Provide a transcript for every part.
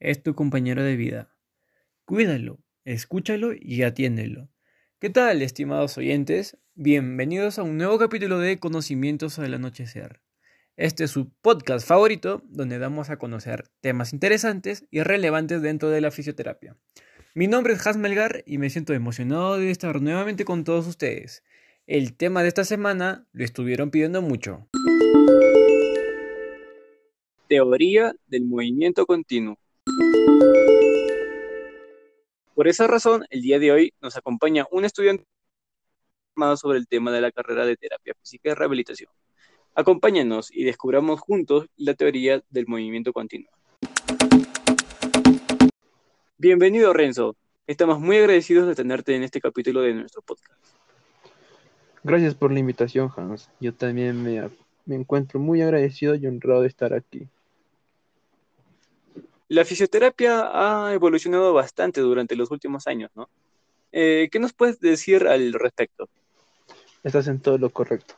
es tu compañero de vida. Cuídalo, escúchalo y atiéndelo. ¿Qué tal, estimados oyentes? Bienvenidos a un nuevo capítulo de Conocimientos del Anochecer. Este es su podcast favorito donde damos a conocer temas interesantes y relevantes dentro de la fisioterapia. Mi nombre es Has Melgar y me siento emocionado de estar nuevamente con todos ustedes. El tema de esta semana lo estuvieron pidiendo mucho. Teoría del movimiento continuo. Por esa razón, el día de hoy nos acompaña un estudiante sobre el tema de la carrera de terapia física y rehabilitación. Acompáñanos y descubramos juntos la teoría del movimiento continuo. Bienvenido, Renzo. Estamos muy agradecidos de tenerte en este capítulo de nuestro podcast. Gracias por la invitación, Hans. Yo también me, me encuentro muy agradecido y honrado de estar aquí. La fisioterapia ha evolucionado bastante durante los últimos años, ¿no? Eh, ¿Qué nos puedes decir al respecto? Estás en todo lo correcto.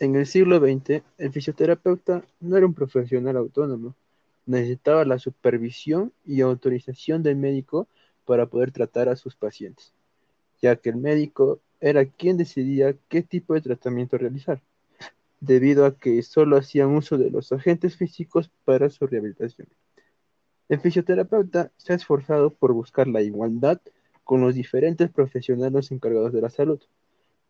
En el siglo XX, el fisioterapeuta no era un profesional autónomo. Necesitaba la supervisión y autorización del médico para poder tratar a sus pacientes, ya que el médico era quien decidía qué tipo de tratamiento realizar, debido a que solo hacían uso de los agentes físicos para su rehabilitación. El fisioterapeuta se ha esforzado por buscar la igualdad con los diferentes profesionales encargados de la salud.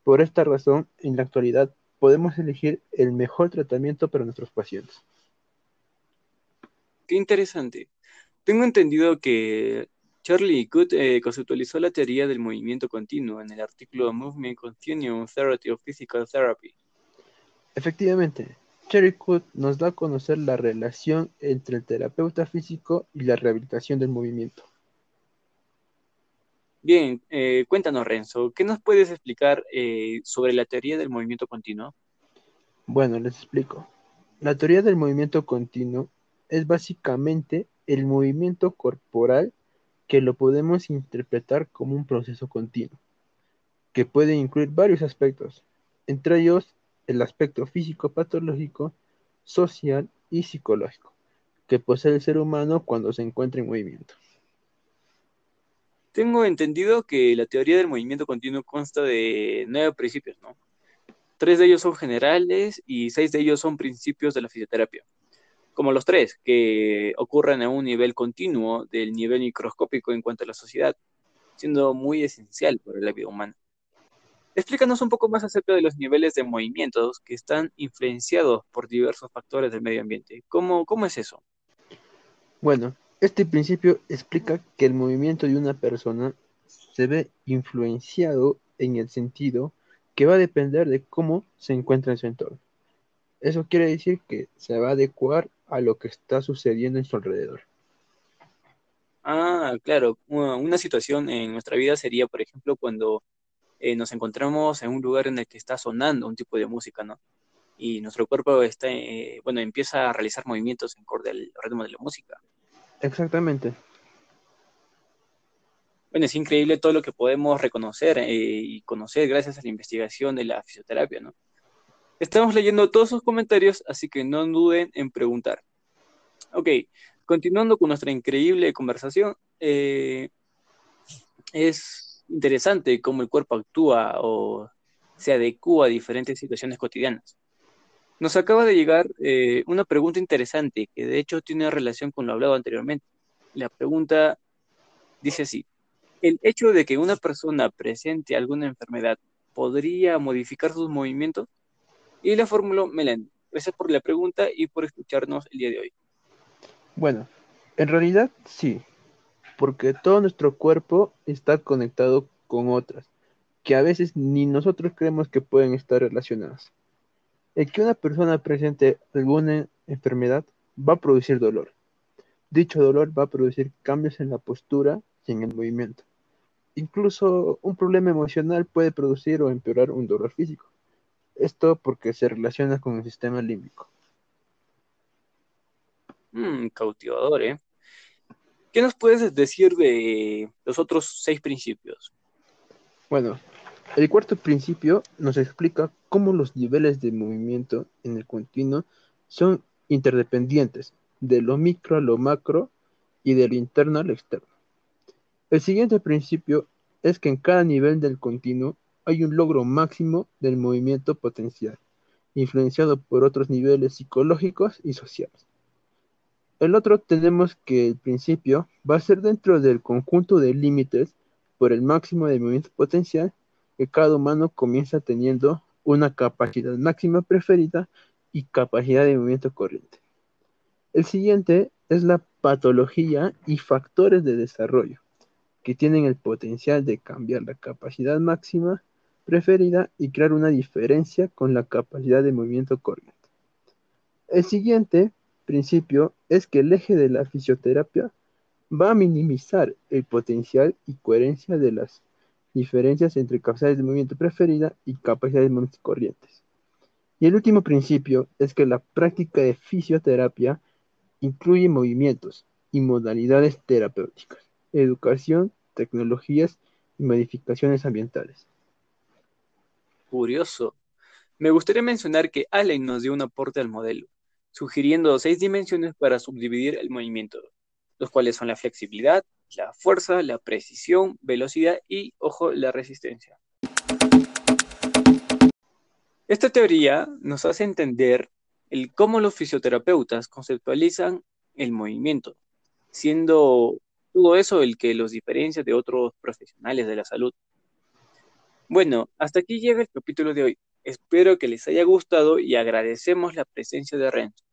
Por esta razón, en la actualidad podemos elegir el mejor tratamiento para nuestros pacientes. Qué interesante. Tengo entendido que Charlie Good eh, conceptualizó la teoría del movimiento continuo en el artículo Movement Continuum Theory of Physical Therapy. Efectivamente, Cherrycoot nos da a conocer la relación entre el terapeuta físico y la rehabilitación del movimiento. Bien, eh, cuéntanos Renzo, ¿qué nos puedes explicar eh, sobre la teoría del movimiento continuo? Bueno, les explico. La teoría del movimiento continuo es básicamente el movimiento corporal que lo podemos interpretar como un proceso continuo, que puede incluir varios aspectos, entre ellos el aspecto físico, patológico, social y psicológico que posee el ser humano cuando se encuentra en movimiento. Tengo entendido que la teoría del movimiento continuo consta de nueve principios, ¿no? Tres de ellos son generales y seis de ellos son principios de la fisioterapia. Como los tres, que ocurren a un nivel continuo del nivel microscópico en cuanto a la sociedad, siendo muy esencial para la vida humana. Explícanos un poco más acerca de los niveles de movimientos que están influenciados por diversos factores del medio ambiente. ¿Cómo, cómo es eso? Bueno, este principio explica que el movimiento de una persona se ve influenciado en el sentido que va a depender de cómo se encuentra en su entorno. Eso quiere decir que se va a adecuar a lo que está sucediendo en su alrededor. Ah, claro. Una situación en nuestra vida sería, por ejemplo, cuando eh, nos encontramos en un lugar en el que está sonando un tipo de música, ¿no? Y nuestro cuerpo está, eh, bueno, empieza a realizar movimientos en acorde al ritmo de la música. Exactamente. Bueno, es increíble todo lo que podemos reconocer eh, y conocer gracias a la investigación de la fisioterapia, ¿no? Estamos leyendo todos sus comentarios, así que no duden en preguntar. Ok, continuando con nuestra increíble conversación, es interesante cómo el cuerpo actúa o se adecua a diferentes situaciones cotidianas. Nos acaba de llegar eh, una pregunta interesante que de hecho tiene relación con lo hablado anteriormente. La pregunta dice así, ¿el hecho de que una persona presente alguna enfermedad podría modificar sus movimientos? Y la fórmula Melanie. Gracias por la pregunta y por escucharnos el día de hoy. Bueno, en realidad sí, porque todo nuestro cuerpo está conectado con otras, que a veces ni nosotros creemos que pueden estar relacionadas. El que una persona presente alguna enfermedad va a producir dolor. Dicho dolor va a producir cambios en la postura y en el movimiento. Incluso un problema emocional puede producir o empeorar un dolor físico. Esto porque se relaciona con el sistema límbico. Mmm, cautivador, ¿eh? ¿Qué nos puedes decir de los otros seis principios? Bueno, el cuarto principio nos explica cómo los niveles de movimiento en el continuo son interdependientes, de lo micro a lo macro, y del interno al externo. El siguiente principio es que en cada nivel del continuo hay un logro máximo del movimiento potencial, influenciado por otros niveles psicológicos y sociales. El otro tenemos que el principio va a ser dentro del conjunto de límites por el máximo de movimiento potencial que cada humano comienza teniendo una capacidad máxima preferida y capacidad de movimiento corriente. El siguiente es la patología y factores de desarrollo, que tienen el potencial de cambiar la capacidad máxima preferida y crear una diferencia con la capacidad de movimiento corriente. El siguiente principio es que el eje de la fisioterapia va a minimizar el potencial y coherencia de las diferencias entre capacidades de movimiento preferida y capacidades de corrientes. Y el último principio es que la práctica de fisioterapia incluye movimientos y modalidades terapéuticas, educación, tecnologías y modificaciones ambientales. Curioso. Me gustaría mencionar que Allen nos dio un aporte al modelo, sugiriendo seis dimensiones para subdividir el movimiento, los cuales son la flexibilidad, la fuerza, la precisión, velocidad y, ojo, la resistencia. Esta teoría nos hace entender el cómo los fisioterapeutas conceptualizan el movimiento, siendo todo eso el que los diferencia de otros profesionales de la salud. Bueno, hasta aquí llega el capítulo de hoy. Espero que les haya gustado y agradecemos la presencia de Renzo.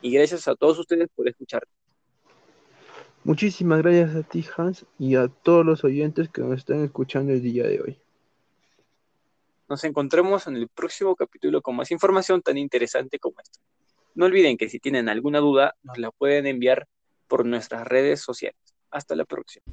Y gracias a todos ustedes por escuchar. Muchísimas gracias a ti, Hans, y a todos los oyentes que nos están escuchando el día de hoy. Nos encontramos en el próximo capítulo con más información tan interesante como esta. No olviden que si tienen alguna duda, nos la pueden enviar por nuestras redes sociales. Hasta la próxima.